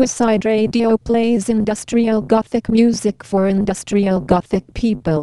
Suicide Radio plays industrial gothic music for industrial gothic people.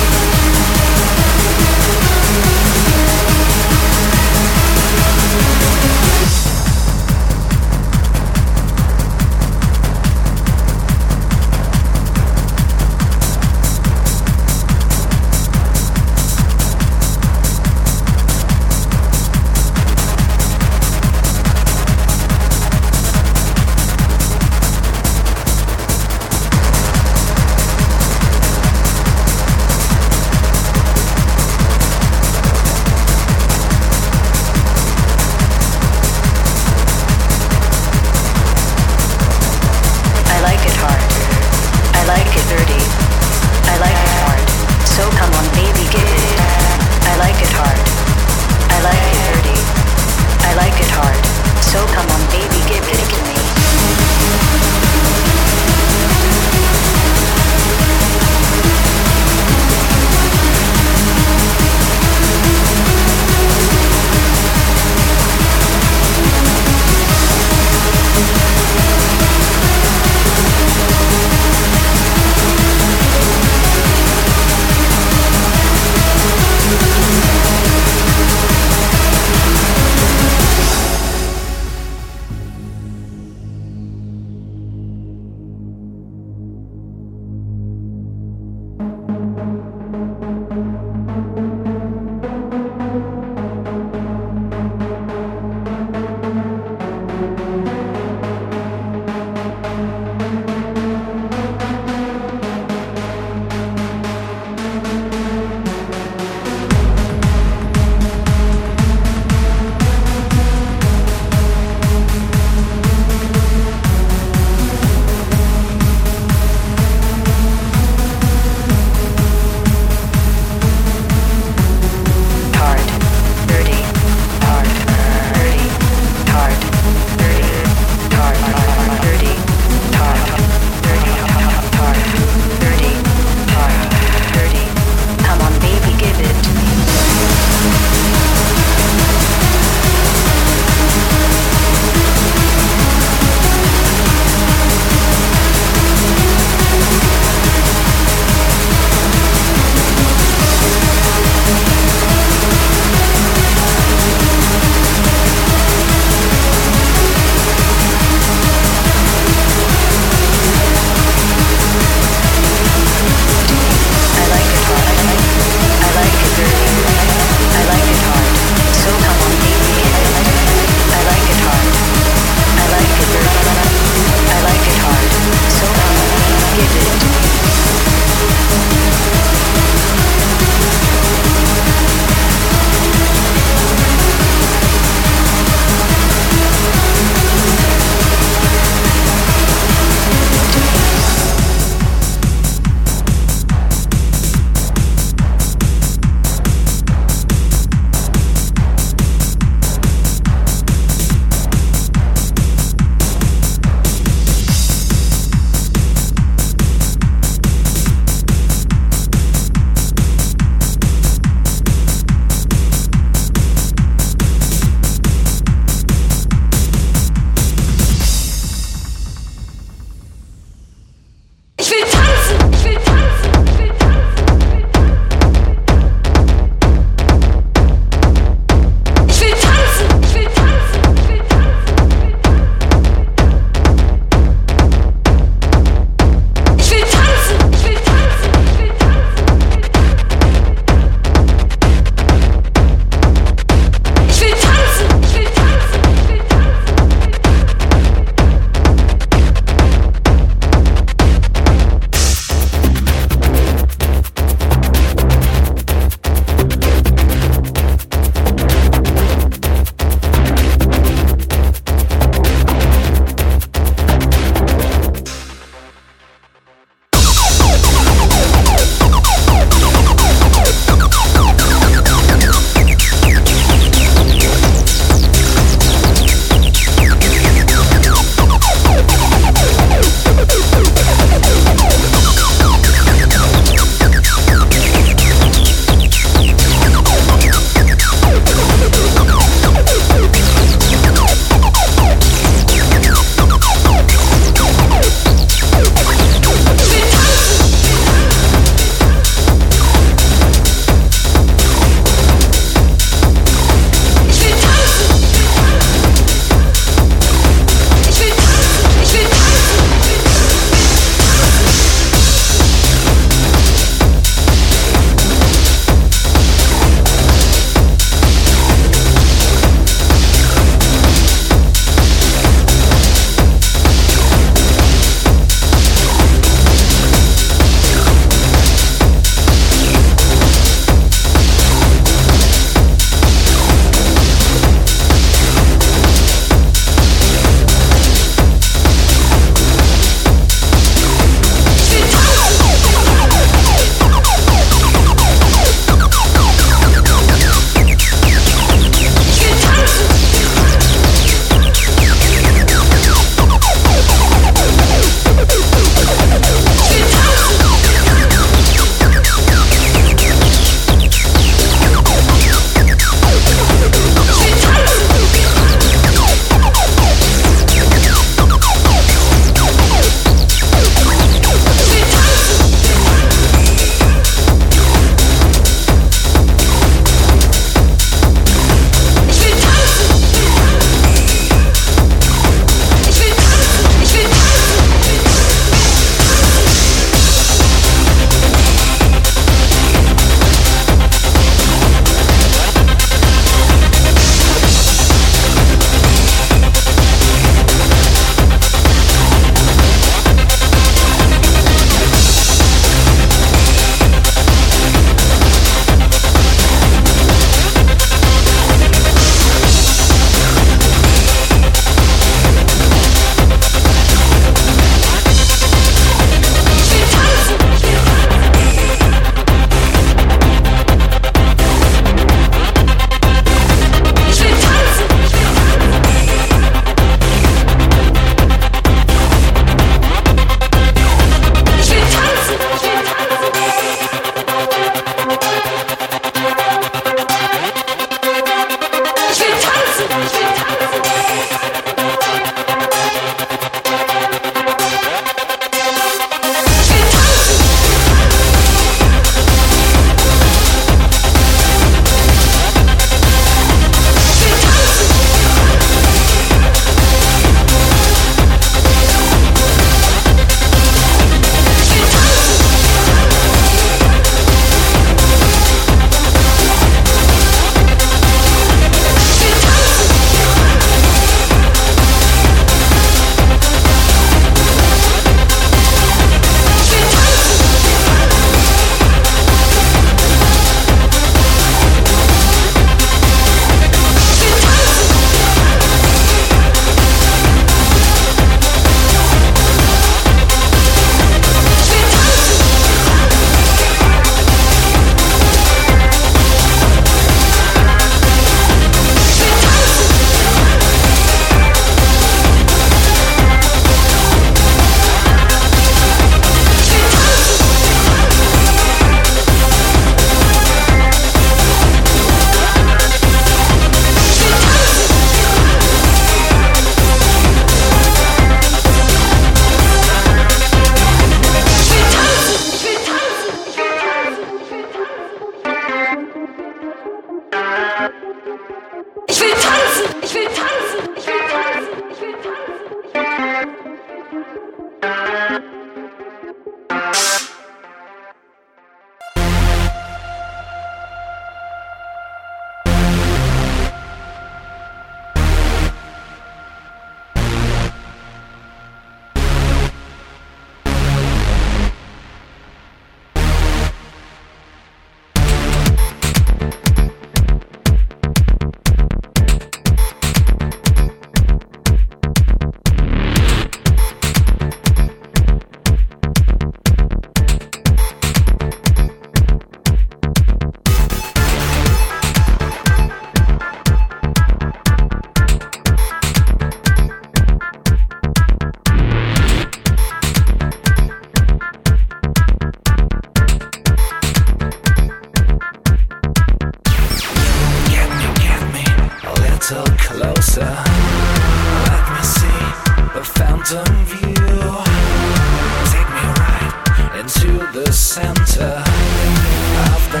of the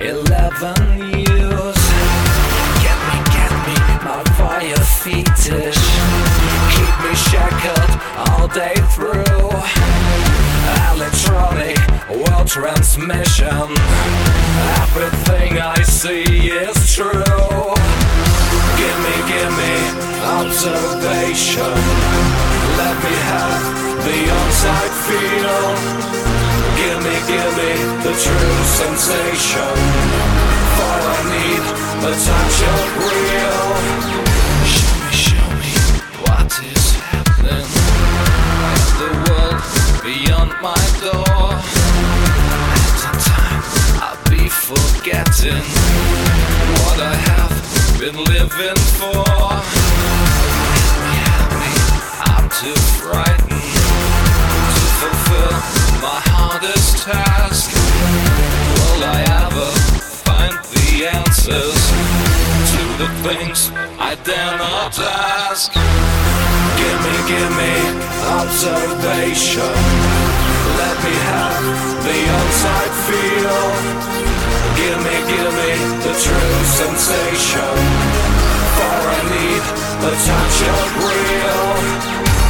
9-11 true sensation. For I need the touch of real. Show me, show me what is happening in the world beyond my door. At the time, I'll be forgetting what I have been living for. Help me, help me, I'm too frightened to fulfill my hardest task. Will I ever find the answers to the things I dare not ask? Give me, give me observation. Let me have the on-site feel. Give me, give me the true sensation. For I need the touch of real.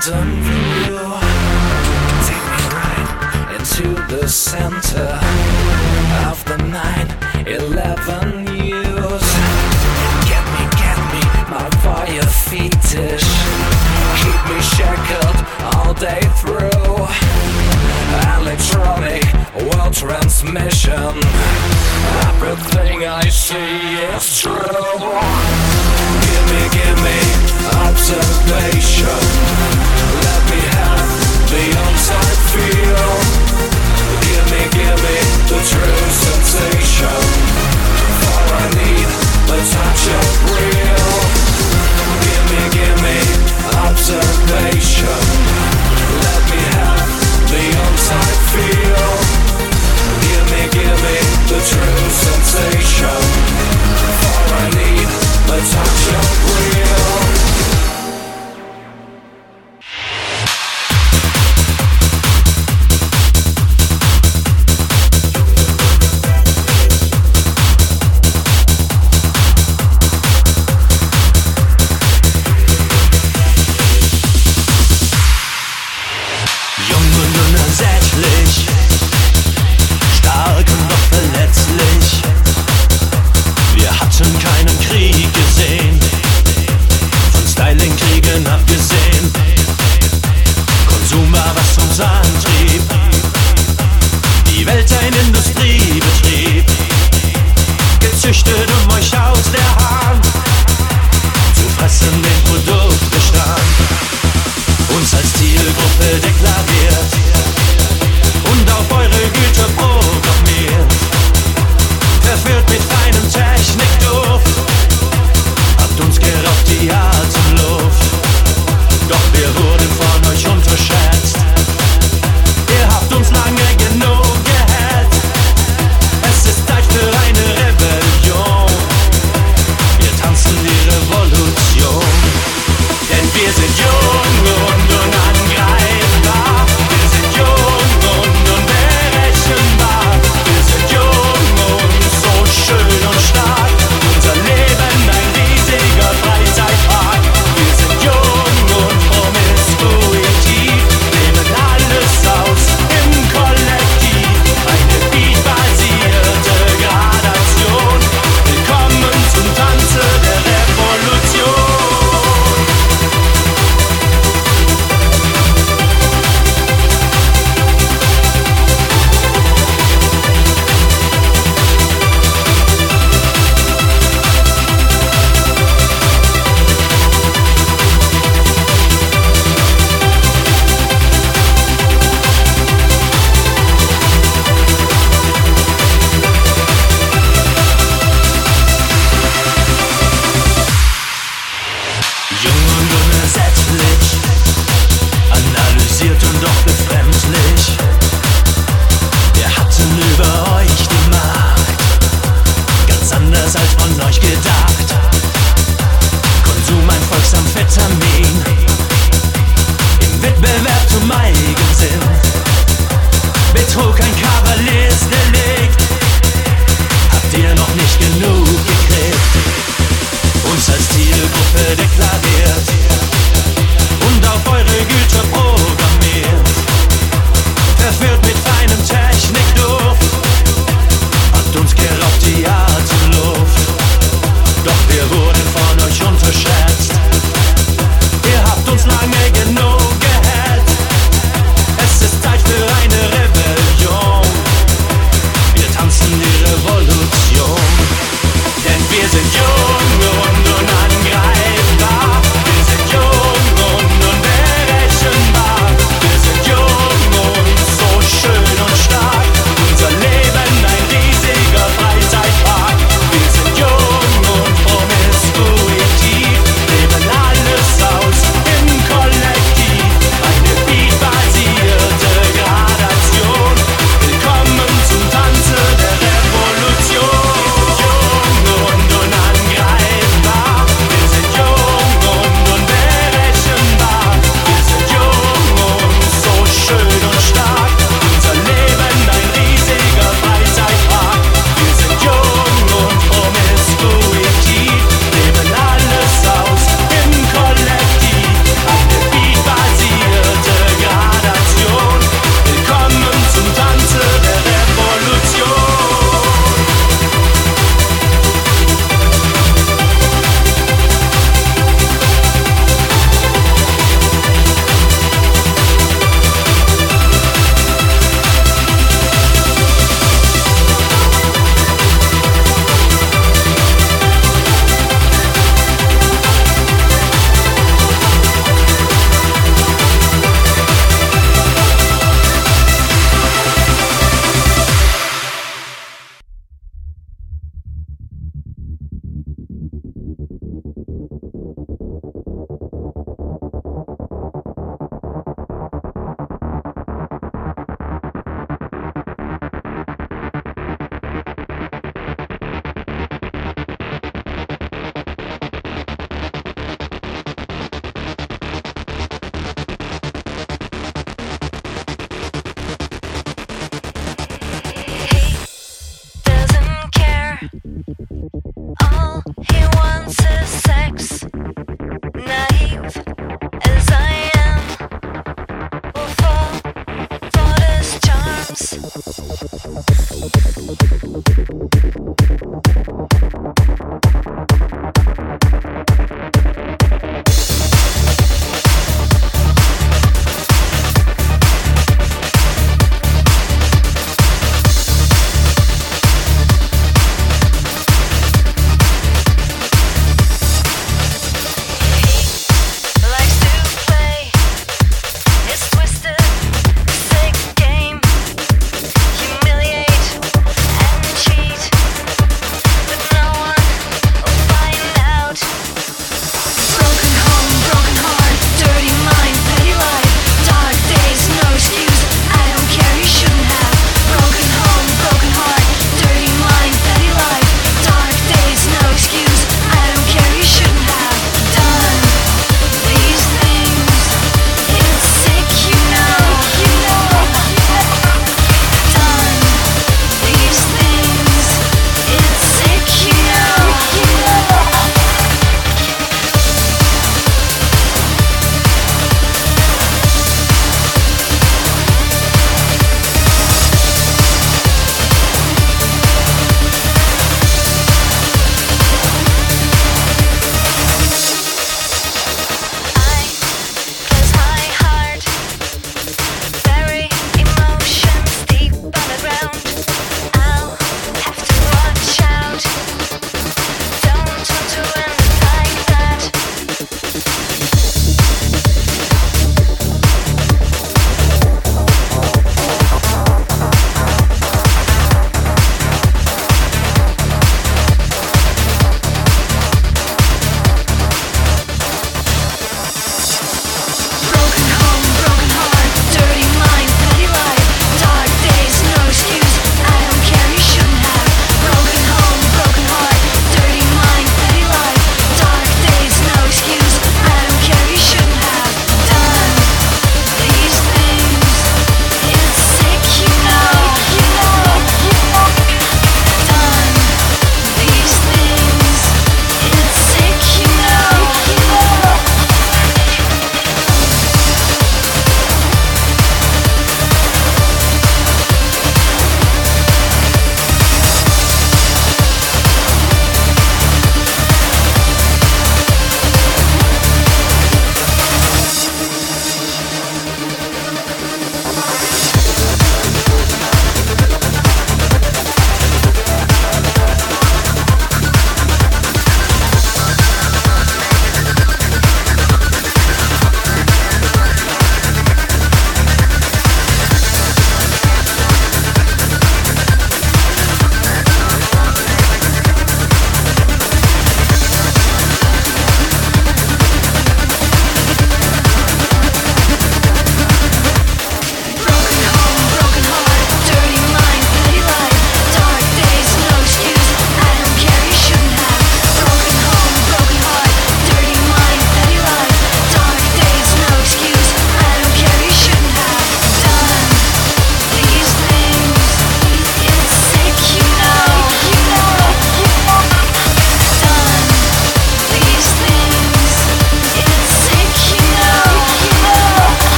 The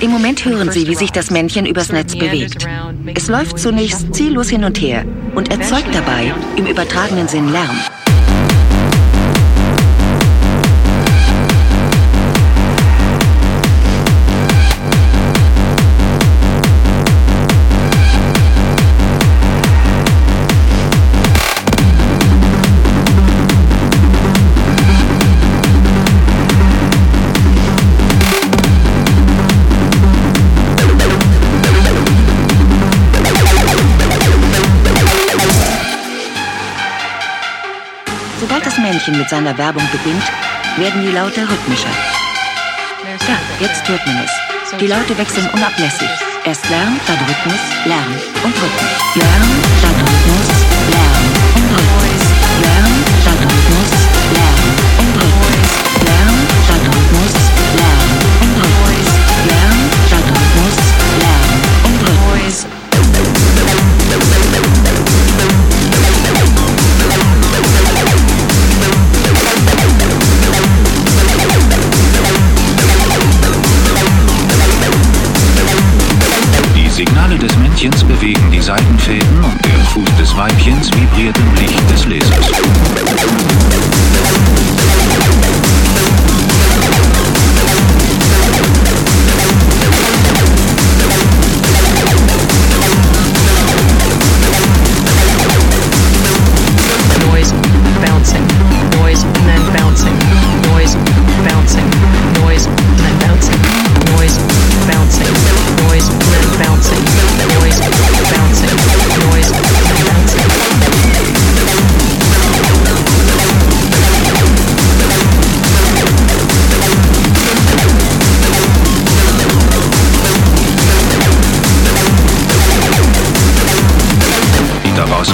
Im Moment hören Sie, wie sich das Männchen übers Netz bewegt. Es läuft zunächst ziellos hin und her und erzeugt dabei im übertragenen Sinn Lärm. Männchen mit seiner Werbung beginnt, werden die Laute rhythmischer. Da, jetzt hört man es. Die Laute wechseln unablässig. Erst Lärm, dann Rhythmus, Lärm und Rhythmus. Lärm, dann Rhythmus, Weibchens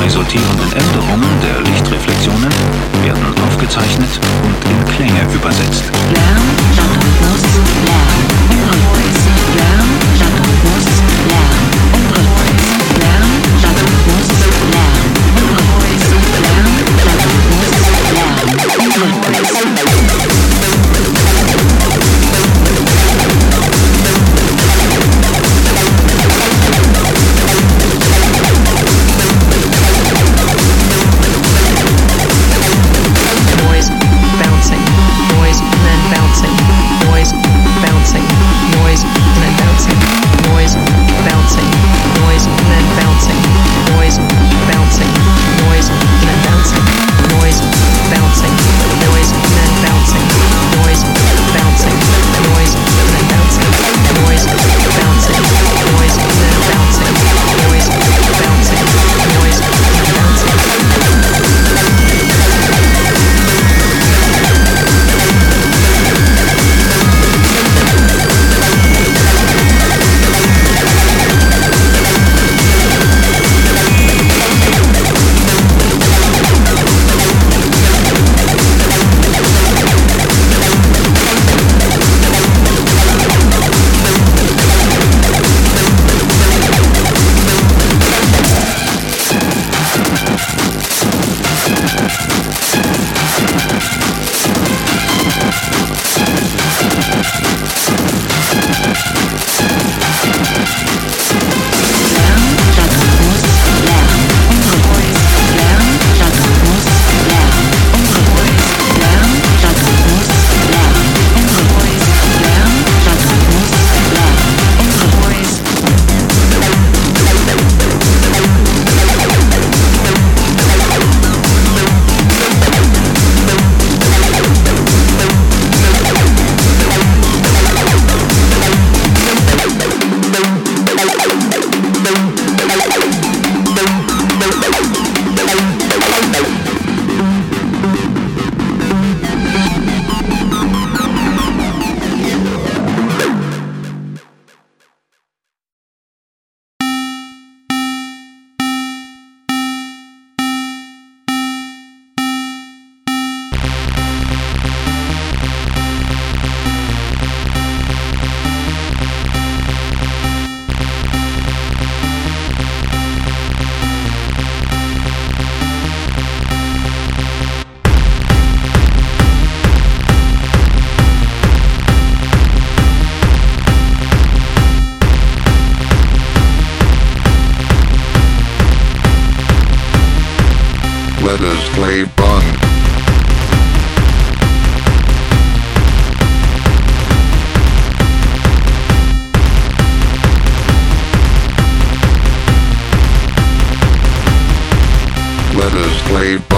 resultierenden Änderungen der Lichtreflexionen werden aufgezeichnet und in Klänge übersetzt. Lärm, play